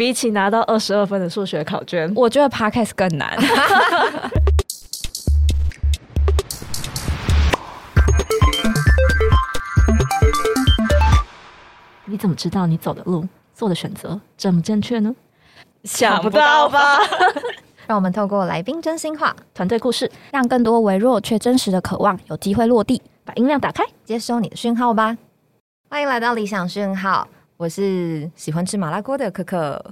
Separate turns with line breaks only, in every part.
比起拿到二十二分的数学考卷，
我觉得 podcast 更难。
你怎么知道你走的路、做的选择正不正确呢？
想不到吧？
让我们透过来宾真心话、
团队故事，
让更多微弱却真实的渴望有机会落地。
把音量打开，
接收你的讯号吧。欢迎来到理想讯号，我是喜欢吃麻辣锅的可可。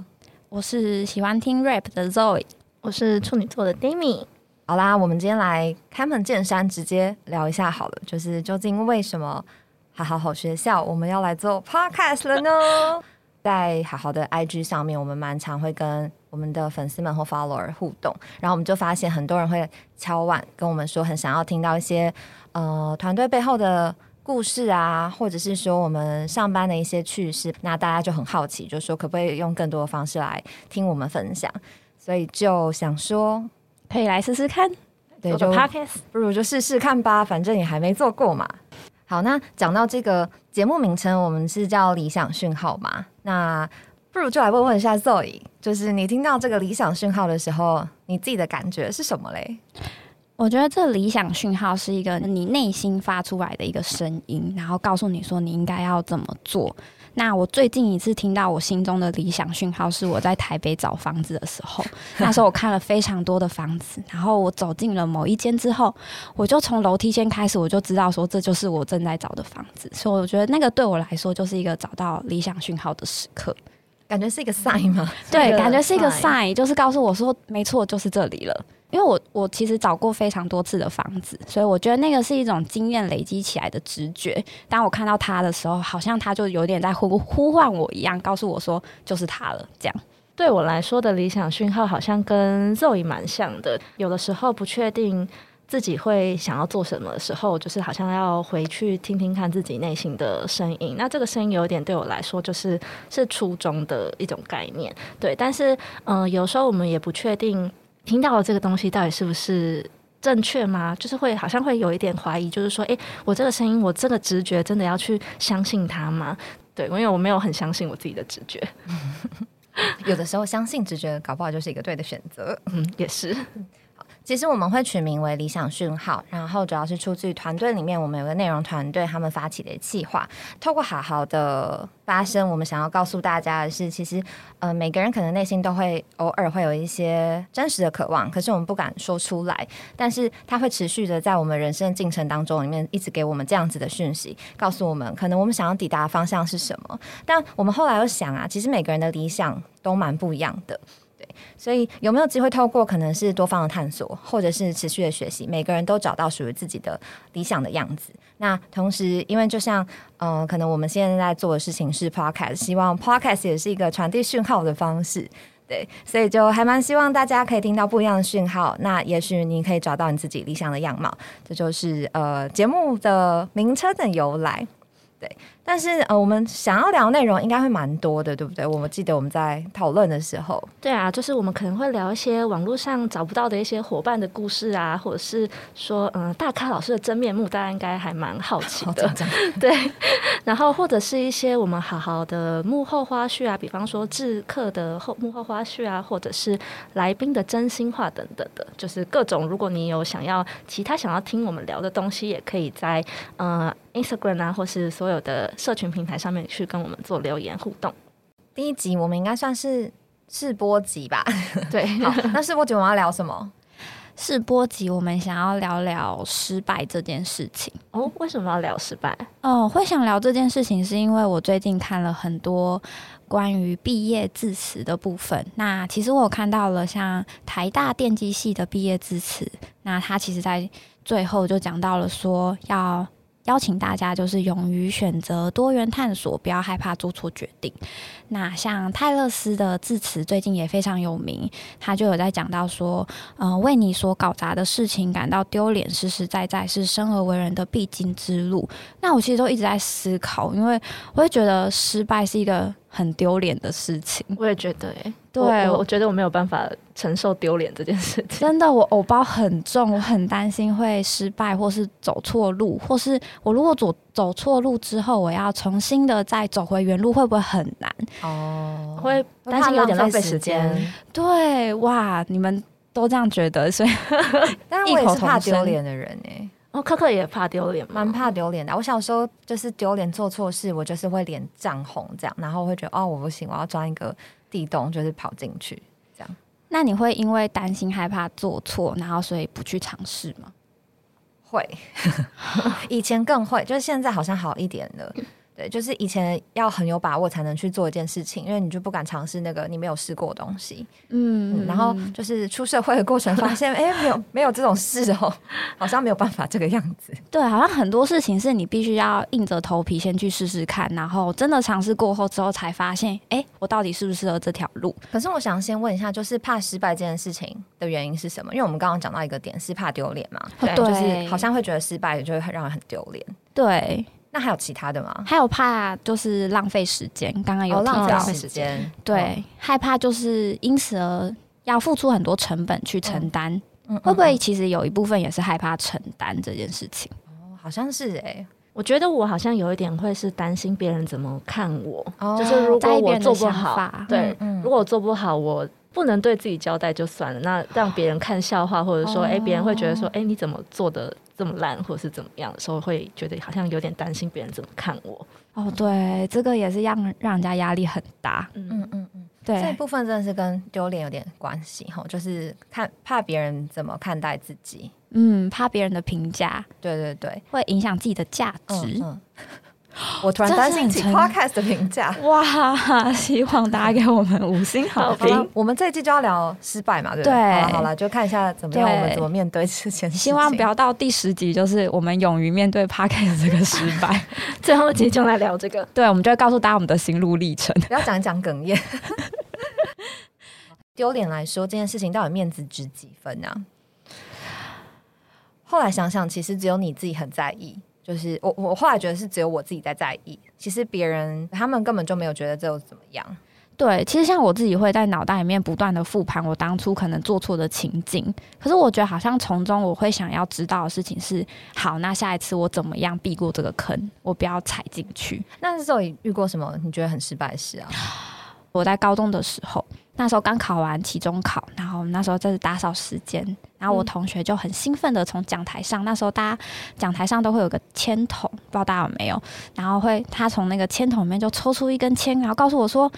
我是喜欢听 rap 的 Zoe，
我是处女座的 Demi。
好啦，我们今天来开门见山，直接聊一下好了，就是究竟为什么好好好学校我们要来做 podcast 了呢？在好好的 IG 上面，我们蛮常会跟我们的粉丝们或 follower 互动，然后我们就发现很多人会敲碗跟我们说，很想要听到一些呃团队背后的故事啊，或者是说我们上班的一些趣事，那大家就很好奇，就说可不可以用更多的方式来听我们分享，所以就想说
可以来试试看。
对，
做
就
个 podcast，
不如就试试看吧，反正也还没做过嘛。好，那讲到这个节目名称，我们是叫理想讯号嘛？那不如就来问问一下 Zoe，就是你听到这个理想讯号的时候，你自己的感觉是什么嘞？
我觉得这理想讯号是一个你内心发出来的一个声音，然后告诉你说你应该要怎么做。那我最近一次听到我心中的理想讯号是我在台北找房子的时候，那时候我看了非常多的房子，然后我走进了某一间之后，我就从楼梯间开始，我就知道说这就是我正在找的房子，所以我觉得那个对我来说就是一个找到理想讯号的时刻。
感觉是一个 sign 吗？
对，感觉是一个
sign
sign，就是告诉我说，没错，就是这里了。因为我我其实找过非常多次的房子，所以我觉得那个是一种经验累积起来的直觉。当我看到它的时候，好像它就有点在呼呼唤我一样，告诉我说就是它了。这样，
对我来说的理想讯号好像跟 Zoe 蛮像的。有的时候不确定自己会想要做什么的时候，就是好像要回去听听看自己内心的声音。那这个声音有点对我来说，就是是初衷的一种概念。对，但是嗯、呃有时候我们也不确定听到的这个东西到底是不是。正确吗？就是会好像会有一点怀疑，就是说，诶，我这个声音，我这个直觉，真的要去相信它吗？对，因为我没有很相信我自己的直觉。
有的时候相信直觉，搞不好就是一个对的选择。
嗯，也是。
其实我们会取名为理想讯号，然后主要是出自于团队里面，我们有个内容团队他们发起的计划。透过好好的发声，我们想要告诉大家的是，其实呃每个人可能内心都会偶尔会有一些真实的渴望，可是我们不敢说出来，但是它会持续的在我们人生进程当中里面一直给我们这样子的讯息，告诉我们可能我们想要抵达的方向是什么。但我们后来又想啊，其实每个人的理想都蛮不一样的。对所以有没有机会透过可能是多方的探索，或者是持续的学习，每个人都找到属于自己的理想的样子？那同时，因为就像呃，可能我们现在在做的事情是 podcast，希望 podcast 也是一个传递讯号的方式。对，所以就还蛮希望大家可以听到不一样的讯号。那也许你可以找到你自己理想的样貌，这就是呃节目的名称的由来。对，但是呃，我们想要聊内容应该会蛮多的，对不对？我们记得我们在讨论的时候，
对啊，就是我们可能会聊一些网络上找不到的一些伙伴的故事啊，或者是说，嗯，大咖老师的真面目，大家应该还蛮好奇的。对，然后或者是一些我们好好的幕后花絮啊，比方说制客的后幕后花絮啊，或者是来宾的真心话等等的，就是各种。如果你有想要其他想要听我们聊的东西，也可以在呃 Instagram 啊，或是所有的社群平台上面去跟我们做留言互动。
第一集我们应该算是试播集吧？
对，
好，那试播集我们要聊什么？
试播集我们想要聊聊失败这件事情。
哦，为什么要聊失败？
哦，会想聊这件事情，是因为我最近看了很多关于毕业致辞的部分。那其实我有看到了像台大电机系的毕业致辞，那他其实在最后就讲到了说要。邀请大家就是勇于选择多元探索，不要害怕做错决定。那像泰勒斯的致辞最近也非常有名，他就有在讲到说，呃，为你所搞砸的事情感到丢脸，实实在在是生而为人的必经之路。那我其实都一直在思考，因为我会觉得失败是一个。很丢脸的事情。
我也觉得，哎，
对
我觉得我没有办法承受丢脸这件事情。
真的，我偶包很重，我很担心会失败，或是走错路，或是我如果走走错路之后，我要重新的再走回原路，会不会很难？
哦，
会担心有点浪费时间。
对，哇，你们都这样觉得，所以
但是我也是怕
异口同声
丢脸的人哎、
哦，可可也怕丢脸？
蛮怕丢脸的。我小时候就是丢脸做错事，我就是会脸涨红这样，然后会觉得哦我不行，我要钻一个地洞，就是跑进去这样。
那你会因为担心害怕做错，然后所以不去尝试吗？
会，以前更会，就是现在好像好一点了。对，就是以前要很有把握才能去做一件事情，因为你就不敢尝试那个你没有试过的东西。嗯，然后就是出社会的过程，发现 哎、没有没有这种事哦，好像没有办法这个样子。
对，好像很多事情是你必须要硬着头皮先去试试看，然后真的尝试过后之后才发现，哎，我到底适不适合这条路？
可是我想先问一下，就是怕失败这件事情的原因是什么？因为我们刚刚讲到一个点是怕丢脸嘛，
对
就是好像会觉得失败就会很让人很丢脸。
对，
那还有其他的吗？
还有怕就是浪费时间，刚刚有
哦，
提到，
浪费时间。
对，害怕就是因此而要付出很多成本去承担，
嗯，嗯
会不会其实有一部分也是害怕承担这件事情？
哦好像是哎、
我觉得我好像有一点会是担心别人怎么看我，
哦。
就是如果我做不好
法，
对，
嗯。
如果我做不好，我不能对自己交代就算了，那让别人看笑话，或者说，哎、别人会觉得说，哎、你怎么做的这么烂，或者是怎么样的时候，会觉得好像有点担心别人怎么看我。
哦，对，这个也是让让人家压力很大。
嗯，
嗯嗯嗯，这一，部分真的是跟丢脸有点关系哈，就是看怕别人怎么看待自己。
嗯，怕别人的评价
对对对，
会影响自己的价
嗯
值。
嗯。我突然担心起 podcast 的评价。
哇，希望大家给我们五星好评。，
我们这一季就要聊失败嘛，对不对？
对
好了好了，就看一下怎么样，我们怎么面对之前。
希望不要到第十集，就是我们勇于面对 p o d c a s 这个失败。
最后一集就来聊这个。
对，我们就会告诉大家我们的心路历程。
不要讲一讲哽咽。丢脸来说，这件事情到底面子值几分啊？后来想想，其实只有你自己很在意。就是我，我后来觉得是只有我自己在在意，其实别人他们根本就没有觉得这有怎么样。
对，其实像我自己会在脑袋里面不断的复盘我当初可能做错的情景，可是我觉得好像从中我会想要知道的事情是，好，那下一次我怎么样避过这个坑，我不要踩进去。
那时候你遇过什么你觉得很失败的事啊？
我在高中的时候，那时候刚考完期中考，然后那时候在打扫时间，然后我同学就很兴奋的从讲台上，那时候大家讲台上都会有个签筒，不知道大家有没有？然后会他从那个签筒里面就抽出一根签，然后告诉我说：“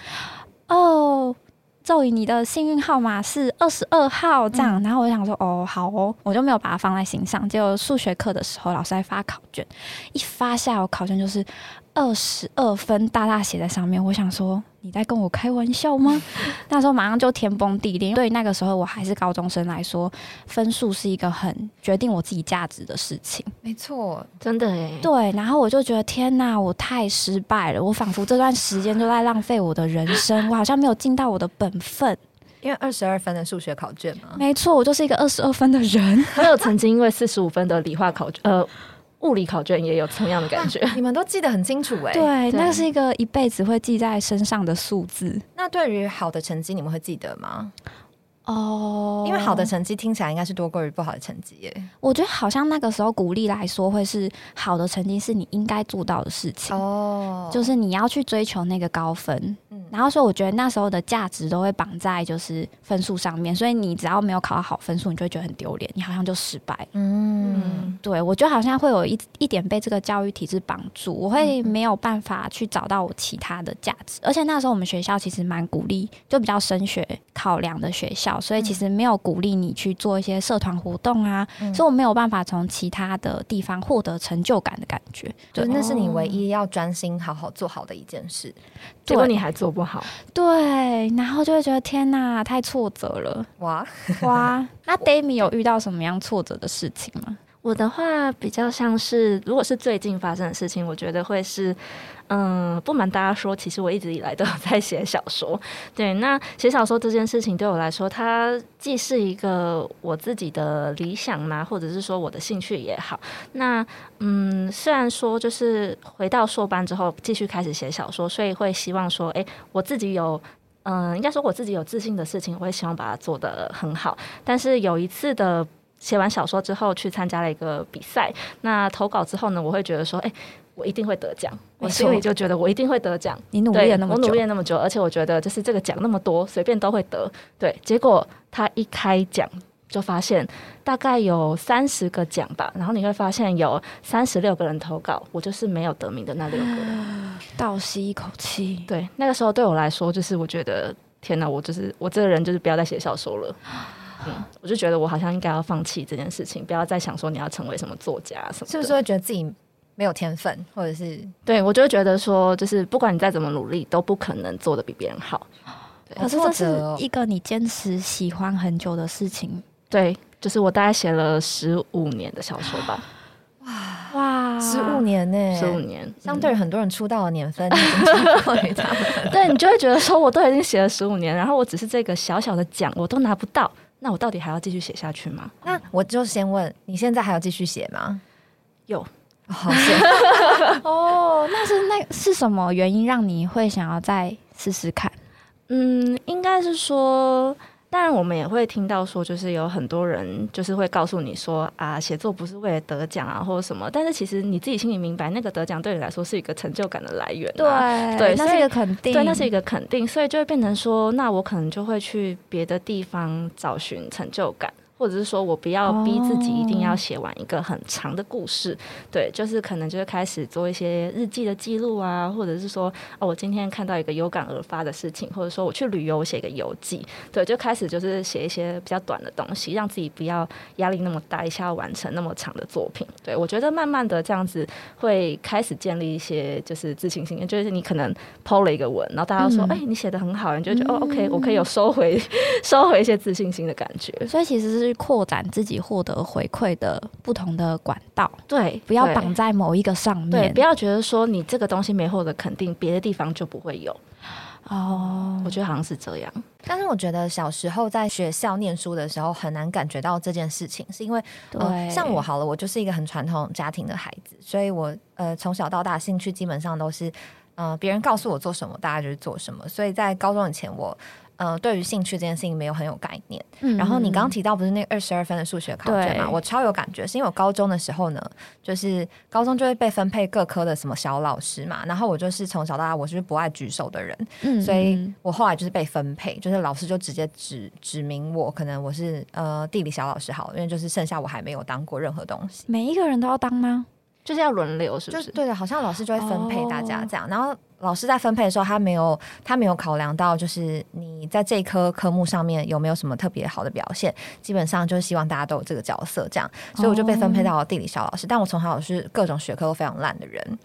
哦。”咒语，你的幸运号码是二十二号，这样，然后我就想说，哦，好哦，我就没有把它放在心上。结果数学课的时候，老师在发考卷，一发下，我考卷就是二十二分，大大写在上面。我想说，你在跟我开玩笑吗？那时候马上就天崩地裂。对于那个时候我还是高中生来说，分数是一个很决定我自己价值的事情。
没错，
真的哎，
对，然后我就觉得天哪，我太失败了，我仿佛这段时间都在浪费我的人生，我好像没有尽到我的本分。
因为二十二分的数学考卷嘛。
没错，我就是一个二十二分的人。
我有曾经因为四十五分的理化考卷，呃，物理考卷也有同样的感觉。
你们都记得很清楚哎、
对，
对
那是一个一辈子会记在身上的数字
那对于好的成绩，你们会记得吗？
哦
因为好的成绩听起来应该是多过于不好的成绩耶。
我觉得好像那个时候鼓励来说，会是好的成绩是你应该做到的事情，
哦
就是你要去追求那个高分。
嗯
然后所以我觉得那时候的价值都会绑在就是分数上面，所以你只要没有考到好分数，你就会觉得很丢脸，你好像就失败。
嗯，
嗯，
对我觉得好像会有一一点被这个教育体制绑住，我会没有办法去找到我其他的价值。而且那时候我们学校其实蛮鼓励，就比较升学考量的学校，所以其实没有鼓励你去做一些社团活动啊，
嗯
所以我没有办法从其他的地方获得成就感的感觉。对
就那是你唯一要专心好好做好的一件事。
结果你还做不好。
对，然后就会觉得天哪，太挫折了
哇，
哇！那 Dami 有遇到什么样挫折的事情吗？
我的话比较像是，如果是最近发生的事情，我觉得会是，嗯，不瞒大家说，其实我一直以来都有在写小说。对，那写小说这件事情对我来说，它既是一个我自己的理想嘛，或者是说我的兴趣也好。那嗯，虽然说就是回到硕班之后继续开始写小说，所以会希望说，哎，我自己有。嗯，应该说我自己有自信的事情，我会希望把它做得很好。但是有一次的写完小说之后，去参加了一个比赛，那投稿之后呢，我会觉得说，哎，我一定会得奖。我心里就觉得我一定会得奖。
你努力了那么
久，我努力了那么久，而且我觉得就是这个奖那么多，随便都会得。对，结果他一开奖。就发现大概有三十个奖吧，然后你会发现有三十六个人投稿，我就是没有得名的那六个人，
倒吸一口气。
对，那个时候对我来说，就是我觉得天哪，我就是我这个人就是不要再写小说了。嗯，我就觉得我好像应该要放弃这件事情，不要再想说你要成为什么作家什么。
是不是会觉得自己没有天分，或者是
对我就会觉得说，就是不管你再怎么努力，都不可能做的比别人好。
可是这是一个你坚持喜欢很久的事情。
对，就是我大概写了十五年的小说吧。
哇哇，十五年呢？
十五年，
相对于很多人出道的年份，
对你就会觉得说，我都已经写了十五年，然后我只是这个小小的奖我都拿不到，那我到底还要继续写下去吗？
那我就先问，你现在还要继续写吗？
有，
好险
哦。那是那是什么原因让你会想要再试试看？
嗯，应该是说。当然，我们也会听到说，就是有很多人就是会告诉你说啊，写作不是为了得奖啊，或者什么。但是其实你自己心里明白，那个得奖对你来说是一个成就感的来源。
对
对，
那是一个肯定。
对，那是一个肯定，所以就会变成说，那我可能就会去别的地方找寻成就感。或者是说我不要逼自己一定要写完一个很长的故事，对，就是可能就是开始做一些日记的记录啊，或者是说哦，我今天看到一个有感而发的事情，或者说我去旅游写一个游记，对，就开始就是写一些比较短的东西，让自己不要压力那么大，一下要完成那么长的作品。对我觉得慢慢的这样子会开始建立一些就是自信心，就是你可能抛了一个文，然后大家说哎你写的很好，你就觉得哦 OK 我可以有收回 收回一些自信心的感觉。
所以其实是。扩展自己获得回馈的不同的管道，
对，
不要绑在某一个上面，
对，不要觉得说你这个东西没获得肯定，别的地方就不会有。哦，我觉得好像是这样。
但是我觉得小时候在学校念书的时候很难感觉到这件事情，是因为
对，
像我好了，我就是一个很传统家庭的孩子，所以我呃从小到大兴趣基本上都是呃别人告诉我做什么，大家就是做什么。所以在高中以前我。呃，对于兴趣这件事情没有很有概念。嗯然后你刚刚提到不是那二十二分的数学考卷嘛？我超有感觉，是因为我高中的时候呢，就是高中就会被分配各科的什么小老师嘛。然后我就是从小到大我是不爱举手的人，所以我后来就是被分配，就是老师就直接指指明我，可能我是呃地理小老师好，因为就是剩下我还没有当过任何东西。
每一个人都要当吗？
就是要轮流，是不是？
对的，好像老师就会分配大家这样，然后。老师在分配的时候，他没有他没有考量到，就是你在这一科科目上面有没有什么特别好的表现，基本上就是希望大家都有这个角色这样，所以我就被分配到了地理小老师。但我从小是各种学科都非常烂的人，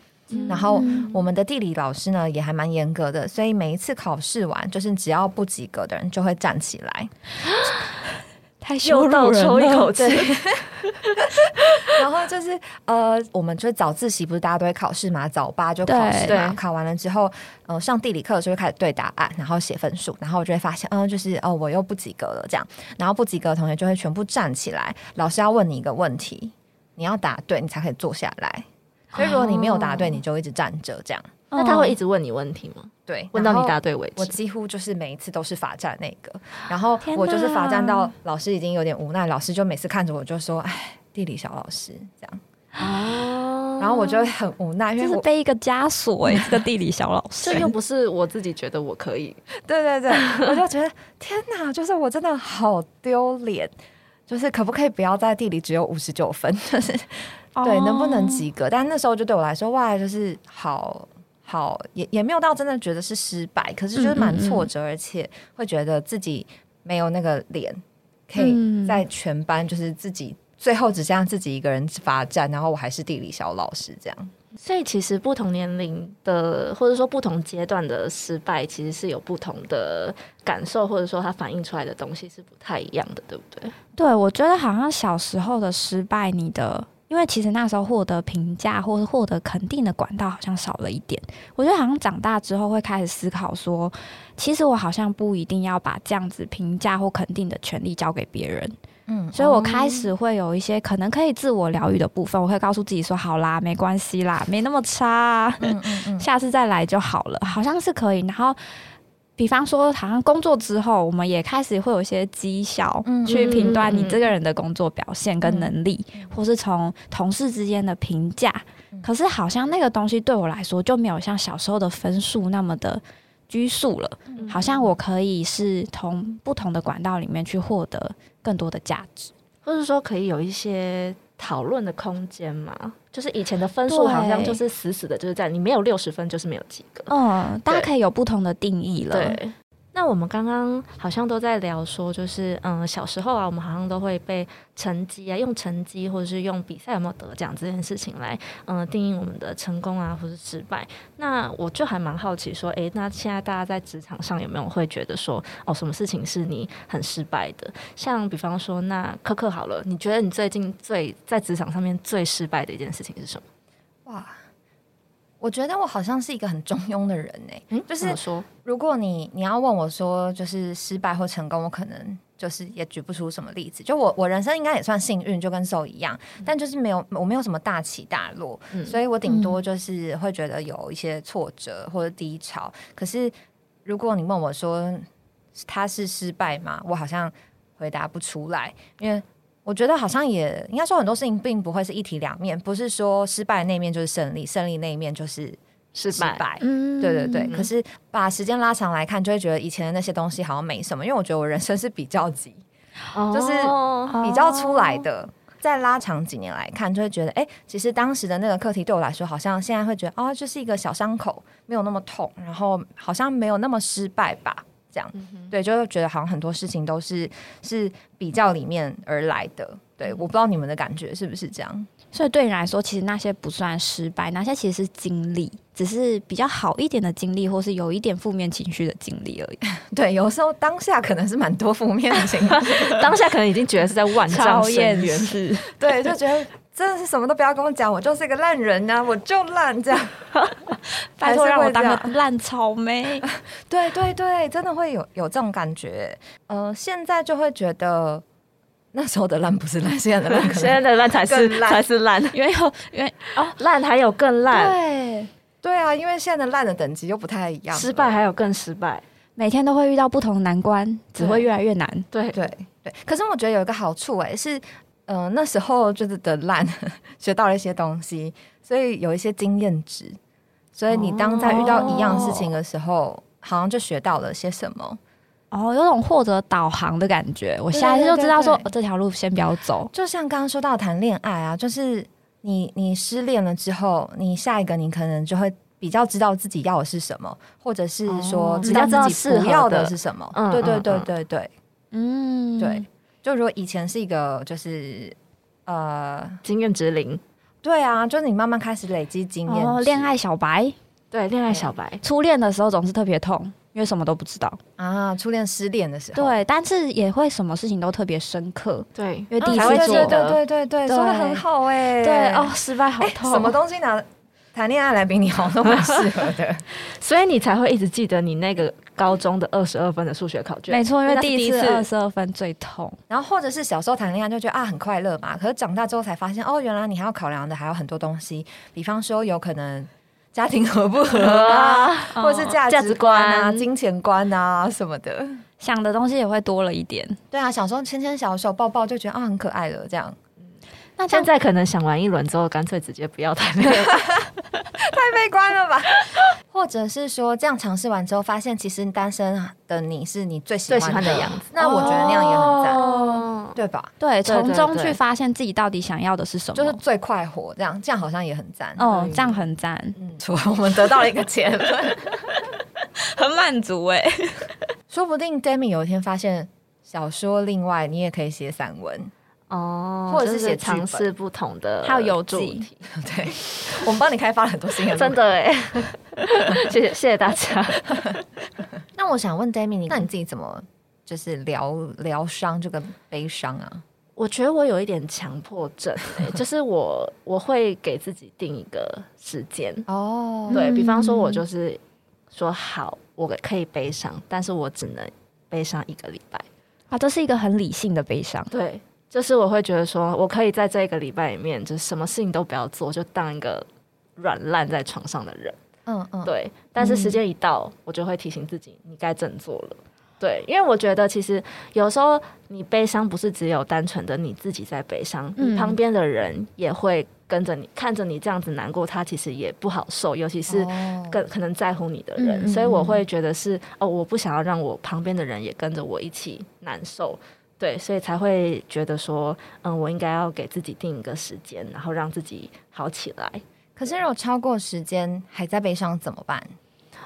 然后我们的地理老师呢也还蛮严格的，所以每一次考试完，就是只要不及格的人就会站起来。
太羞到
抽一口气，
然后就是呃，我们就是早自习不是大家都会考试嘛，早八就考试嘛，考完了之后，呃，上地理课的时候就开始对答案，然后写分数，然后我就会发现，嗯，就是哦，我又不及格了这样，然后不及格的同学就会全部站起来，老师要问你一个问题，你要答对，你才可以坐下来，所以如果你没有答对，你就一直站着这样。
那他会一直问你问题吗？
对，
问到你答对为止。
我几乎就是每一次都是罚站那个，然后我就是罚站到老师已经有点无奈，老师就每次看着我就说：“哎，地理小老师这样。”哦，然后我就会很无奈，
因为是背一个枷锁哎，这个地理小老师，
这又不是我自己觉得我可以。
对对对，我就觉得天哪，就是我真的好丢脸，就是可不可以不要在地理只有五十九分，就 是对，能不能及格？但那时候就对我来说，哇，就是好。好，也也没有到真的觉得是失败，可是就是蛮挫折，而且会觉得自己没有那个脸，可以在全班就是自己最后只剩下自己一个人罚站，然后我还是地理小老师这样。
所以其实不同年龄的或者说不同阶段的失败，其实是有不同的感受，或者说它反映出来的东西是不太一样的，对不对？
对，我觉得好像小时候的失败，你的。因因为其实那时候获得评价或是获得肯定的管道好像少了一点。我觉得好像长大之后会开始思考说，其实我好像不一定要把这样子评价或肯定的权利交给别人。嗯，所以我开始会有一些可能可以自我疗愈的部分，我会告诉自己说：“好啦，没关系啦，没那么差，下次再来就好了。”好像是可以。然后，比方说，好像工作之后，我们也开始会有一些绩效去评断你这个人的工作表现跟能力，或是从同事之间的评价。可是，好像那个东西对我来说就没有像小时候的分数那么的拘束了。好像我可以是从不同的管道里面去获得。更多的价值，
或者说可以有一些讨论的空间嘛？就是以前的分数好像就是死死的，就是在你没有六十分就是没有及格。
嗯，大家可以有不同的定义了。
对。那我们刚刚好像都在聊说，就是嗯，小时候啊，我们好像都会被成绩啊，用成绩或者是用比赛有没有得奖这件事情来嗯定义我们的成功啊，或是失败。那我就还蛮好奇说，诶，那现在大家在职场上有没有会觉得说，哦，什么事情是你很失败的？像比方说，那可可好了，你觉得你最近最在职场上面最失败的一件事情是什么？哇。
我觉得我好像是一个很中庸的人呢，就是
说，
如果你你要问我说，就是失败或成功，我可能就是也举不出什么例子。就我我人生应该也算幸运，就跟受一样，但就是没有我没有什么大起大落，所以我顶多就是会觉得有一些挫折或者低潮。可是如果你问我说他是失败吗？我好像回答不出来，因为。我觉得好像也应该说很多事情并不会是一体两面，不是说失败那一面就是胜利，胜利那一面就是失败。嗯，对对对。可是把时间拉长来看，就会觉得以前的那些东西好像没什么，因为我觉得我人生是比较急，就是比较出来的。再拉长几年来看，就会觉得，哎，其实当时的那个课题对我来说，好像现在会觉得，哦，就是一个小伤口，没有那么痛，然后好像没有那么失败吧。这样，对，就会觉得好像很多事情都是是比较里面而来的。对，我不知道你们的感觉是不是这样。
所以对你来说，其实那些不算失败，那些其实是经历，只是比较好一点的经历，或是有一点负面情绪的经历而已。
对，有时候当下可能是蛮多负面的情绪，
当下可能已经觉得是在万丈深渊。
对，就觉得。真的是什么都不要跟我讲，我就是一个烂人呐，我就烂这样。
拜托让我当个烂草莓。
对对对，真的会有有这种感觉。呃，现在就会觉得那时候的烂不是烂，现在的烂，
现在的烂才是才是烂。
因为有因为
哦，烂还有更烂。
对对啊，因为现在的烂的等级又不太一样，
失败还有更失败，
每天都会遇到不同的难关，只会越来越难。
对
对对。可是我觉得有一个好处哎是。嗯，那时候就是的烂，学到了一些东西，所以有一些经验值。所以你当在遇到一样事情的时候，好像就学到了些什么。
哦，有种获得导航的感觉。我下一次就知道说这条路先不要走。
就像刚刚说到谈恋爱啊，就是你你失恋了之后，你下一个你可能就会比较知道自己要的是什么，或者是说知道自己不要的是什么。对对对对对，嗯，对。就如果以前是一个就是呃
经验值零，
对啊，就是你慢慢开始累积经验。
恋爱小白，
对，恋爱小白，
初恋的时候总是特别痛，因为什么都不知道。
啊。初恋失恋的时候，
对，但是也会什么事情都特别深刻，
对，
因为第一次做
的，对对对，说的很好哎，
对哦，失败好痛，
什么东西拿谈恋爱来比你好都蛮适合的，
所以你才会一直记得你那个。高中的二十二分的数学考卷，
没错，因为第一次二十二分最痛。
然后或者是小时候谈恋爱就觉得啊很快乐嘛，可是长大之后才发现哦，原来你还要考量的还有很多东西，比方说有可能家庭合不合啊，或者是价值观啊、金钱观啊什么的，
想的东西也会多了一点。
对啊，小时候牵牵小手、抱抱就觉得啊很可爱了，这样。
那现在可能想完一轮之后，干脆直接不要谈恋爱，
太悲观了吧？或者是说，这样尝试完之后，发现其实单身的你是你最喜欢的样子，那我觉得那样也很赞，对吧？
对，从中去发现自己到底想要的是什么，
就是最快活，这样这样好像也很赞。
哦，这样很赞。
嗯，我们得到了一个结论，
很满足哎。
说不定 Demi 有一天发现小说，另外你也可以写散文。
哦，或者是写尝试不同的，
还有游记，
对，我们帮你开发了很多新的，
真的哎，谢谢谢谢大家。
那我想问 d a m i 你那你自己怎么就是疗疗伤这个悲伤啊？
我觉得我有一点强迫症、欸，就是我我会给自己定一个时间，
哦
对比方说，我
嗯
就是说好，我可以悲伤，但是我只能悲伤一个礼拜。
啊，这是一个很理性的悲伤。
对，就是我会觉得说，我可以在这一个礼拜里面，就是什么事情都不要做，就当一个软烂在床上的人。
嗯嗯，
对，但是时间一到，我就会提醒自己，你该振作了。对，因为我觉得其实有时候你悲伤不是只有单纯的你自己在悲伤，
嗯
你旁边的人也会跟着你，看着你这样子难过，他其实也不好受，尤其是
哦
更可能在乎你的人，所以我
嗯
会觉得是哦，我不想要让我旁边的人也跟着我一起难受。对，所以才会觉得说，嗯，我应该要给自己定一个时间，然后让自己好起来。
可是如果超过时间还在悲伤怎么办？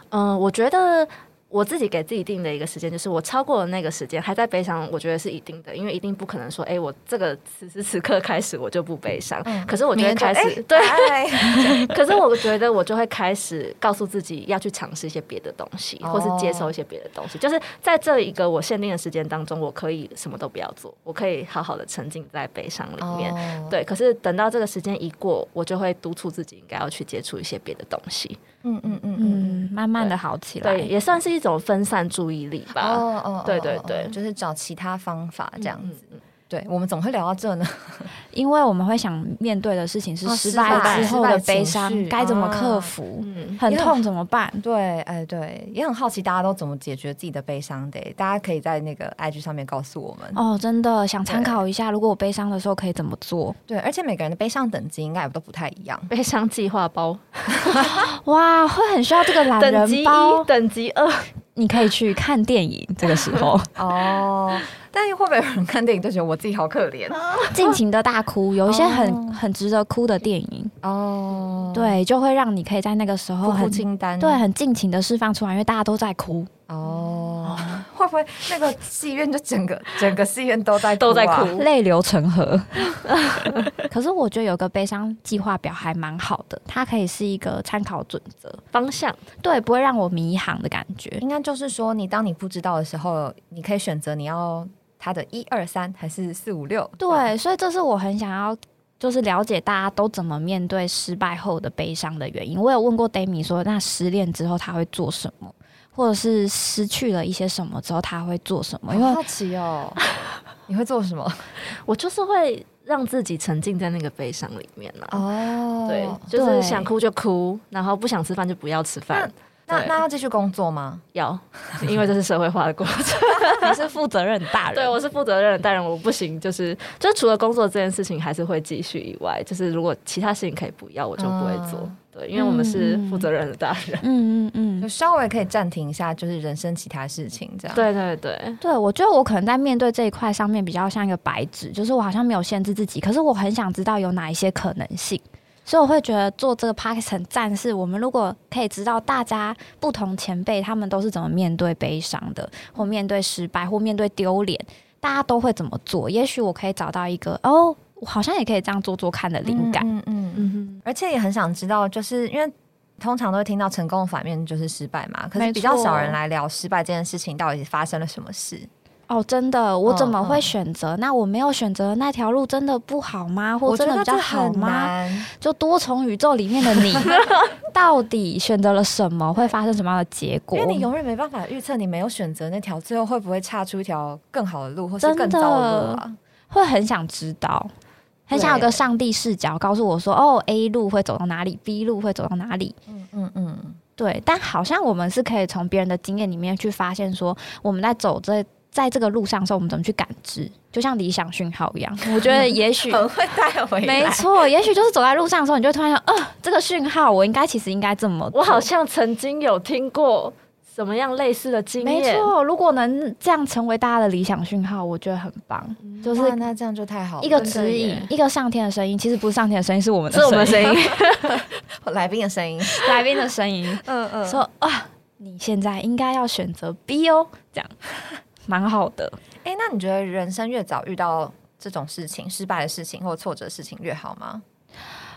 嗯，我觉得我自己给自己定的一个时间，就是我超过了那个时间还在悲伤，我觉得是一定的，因为一定不可能说，哎、我这个此时此刻开始我就不悲伤。
嗯
可是我就会开始、对，
哎
可是我觉得我就会开始告诉自己要去尝试一些别的东西，
哦
或是接受一些别的东西。就是在这一个我限定的时间当中，我可以什么都不要做，我可以好好的沉浸在悲伤里面。
哦，
对，可是等到这个时间一过，我就会督促自己应该要去接触一些别的东西。
嗯嗯嗯嗯，
嗯，慢慢的好起来。
对，也算是一种分散注意力吧。
哦哦，
对对对
哦就是找其他方法这样子。
嗯嗯
对，我们怎么会聊到这呢？
因为我们会想面对的事情是
哦
失
失败
败之后的悲伤
绪，
该怎么克
啊
服？
嗯，
很痛怎么办？
对，哎，对，也很好奇大家都怎么解决自己的悲伤的。大家可以在那个 IG 上面告诉我们。
哦，真的想参考一下，如果我悲伤的时候可以怎么做？
对，而且每个人的悲伤等级应该也都不太一样。
悲伤计划包，
哇，会很需要这个懒
等级一，。等级二，
你可以去看电影，这个时候
哦，但是会不会有人看电影就觉得我自己好可怜？
尽情的大哭，有一些很
哦
很值得哭的电影，
哦，
对，就会让你可以在那个时候很
清单，
对很尽情的释放出来，因为大家都在哭。
哦，会不会那个戏院就整个 整个戏院都在
都在
啊
哭
泪流成河。可是我觉得有个悲伤计划表还蛮好的，它可以是一个参考准则，
方向。
对，不会让我迷航的感觉。
应该就是说，你当你不知道的时候，你可以选择你要它的一二三还是四五六。
对，所以这是我很想要。就是了解大家都怎么面对失败后的悲伤的原因。我有问过 Dami 说，那失恋之后他会做什么，或者是失去了一些什么之后他会做什么？因为
好好奇哦，你会做什么？
我就是会让自己沉浸在那个悲伤里面啦。
哦
对，就是想哭就哭，然后不想吃饭就不要吃饭。
那那要继续工作吗？
要，因为这是社会化的过程。
你是负责任的大人，
对，我是负责任的大人，我不行，就是就是除了工作这件事情还是会继续以外，就是如果其他事情可以不要，我就不会做。
嗯
对，因为我们是负责任的大人。
嗯嗯嗯，
就稍微可以暂停一下，就是人生其他事情这样。，
对对对，
对，我觉得我可能在面对这一块上面比较像一个白纸，就是我好像没有限制自己，可是我很想知道有哪一些可能性，所以我会觉得做这个 p a r k 很赞。是我们如果可以知道大家不同前辈他们都是怎么面对悲伤的，或面对失败，或面对丢脸，大家都会怎么做？也许我可以找到一个哦，我好像也可以这样做做看的灵感。
嗯嗯，而且也很想知道，就是因为。通常都会听到成功的反面就是失败嘛，可是比较少人来聊失败这件事情到底发生了什么事。
哦，真的，我怎么
嗯
会选择？那我没有选择的那条路，真的不好吗？或真的比较好吗？就多重宇宙里面的你，到底选择了什么，会发生什么样的结果？
因为你永远没办法预测你没有选择那条，最后会不会岔出一条更好的路，或是更糟的路啊？
会很想知道，很想有个上帝视角告诉我说，哦，A 路会走到哪里，B 路会走到哪里。
嗯嗯嗯，
对，但好像我们是可以从别人的经验里面去发现，说我们在走这在这个路上的时候，我们怎么去感知，就像理想讯号一样。我觉得也许。
很会带回来。
没错，也许就是走在路上的时候，你就突然想，呃，这个讯号我应该其实应该这么做。
我好像曾经有听过什么样类似的经验。
没错，如果能这样成为大家的理想讯号，我觉得很棒，就是
哇那这样就太好了。
一个指引，一个上天的声音。其实不是上天的声音，是我们的
是我们的声音。
来宾的声音。
来宾的声音，
嗯嗯
说啊，你现在应该要选择 B 哦，这样蛮好的。
哎、那你觉得人生越早遇到这种事情、失败的事情或挫折的事情越好吗？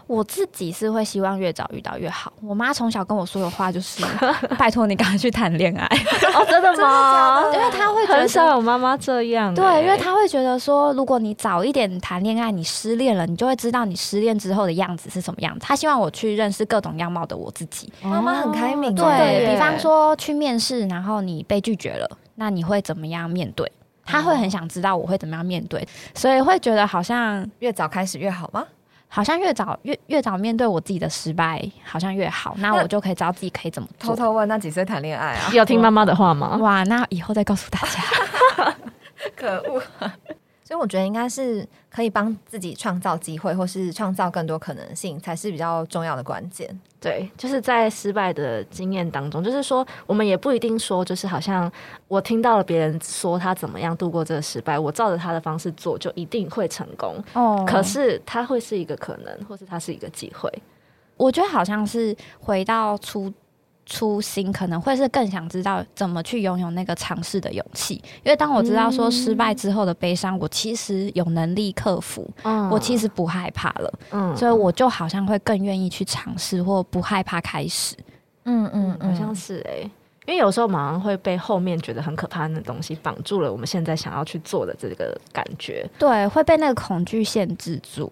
我自己是会希望越早遇到越好。我妈从小跟我说的话就是：“ 拜托你赶快去谈恋爱。
哦，真的吗？
因为她会觉
很少
得。
有妈妈这样欸，
对，因为她会觉得说，如果你早一点谈恋爱，你失恋了，你就会知道你失恋之后的样子是什么样子。她希望我去认识各种样貌的我自己。
妈妈很开明
对
比方说去面试，然后你被拒绝了，那你会怎么样面对？他会很想知道我会怎么样面对，所以会觉得好像
越早开始越好吗？
好像越早越越早面对我自己的失败，好像越好。那
那
我就可以知道自己可以怎么做。
偷偷问，那几岁谈恋爱啊？
有听妈妈的话吗？
哇，那以后再告诉大家。
可恶！所以我觉得应该是可以帮自己创造机会，或是创造更多可能性，才是比较重要的关键。
对，就是在失败的经验当中，就是说，我们也不一定说，就是好像我听到了别人说他怎么样度过这个失败，我照着他的方式做，就一定会成功。
哦
可是它会是一个可能，或是它是一个机会。
我觉得好像是回到初初心，可能会是更想知道怎么去拥有那个尝试的勇气。因为当我知道说失败之后的悲伤，我其实有能力克服，
嗯
我其实不害怕了，
嗯
所以我就好像会更愿意去尝试，或不害怕开始。
嗯嗯
好像是哎、因为有时候马上会被后面觉得很可怕的东西绑住了，我们现在想要去做的这个感觉。
对，会被那个恐惧限制住。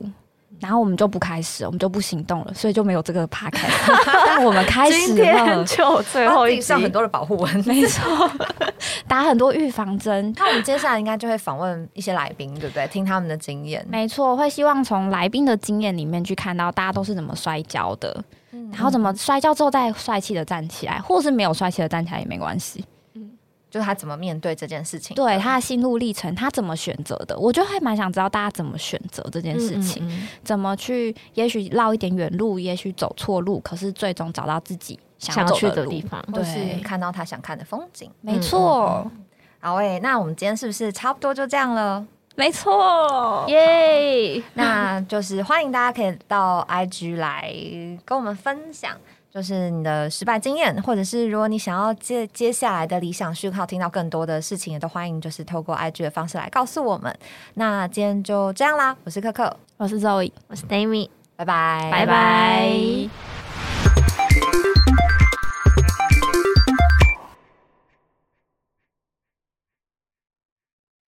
然后我们就不开始，我们就不行动了，所以就没有这个 p o d 但我们开始了，
就最
把
后
上很多的保护文。
没错，打很多预防针。
那我们接下来应该就会访问一些来宾，对不对？听他们的经验。
没错，会希望从来宾的经验里面去看到大家都是怎么摔跤的，然后怎么摔跤之后再帅气的站起来，或是没有帅气的站起来也没关系。
就是他怎么面对这件事情。
对他的心路历程，他怎么选择的，我就还蛮想知道大家怎么选择这件事情，
嗯嗯
怎么去，也许绕一点远路，也许走错路，可是最终找到自己想
想要去
的
地方。
对
看到他想看的风景。
没错，
好诶、那我们今天是不是差不多就这样了？
没错，
耶！
那就是欢迎大家可以到 IG 来跟我们分享，就是你的失败经验，或者是如果你想要接接下来的理想讯号，听到更多的事情，也都欢迎就是透过 IG 的方式来告诉我们。那今天就这样啦，我是可可，
我是 Zoe，
我是 Dami。
拜拜，
拜拜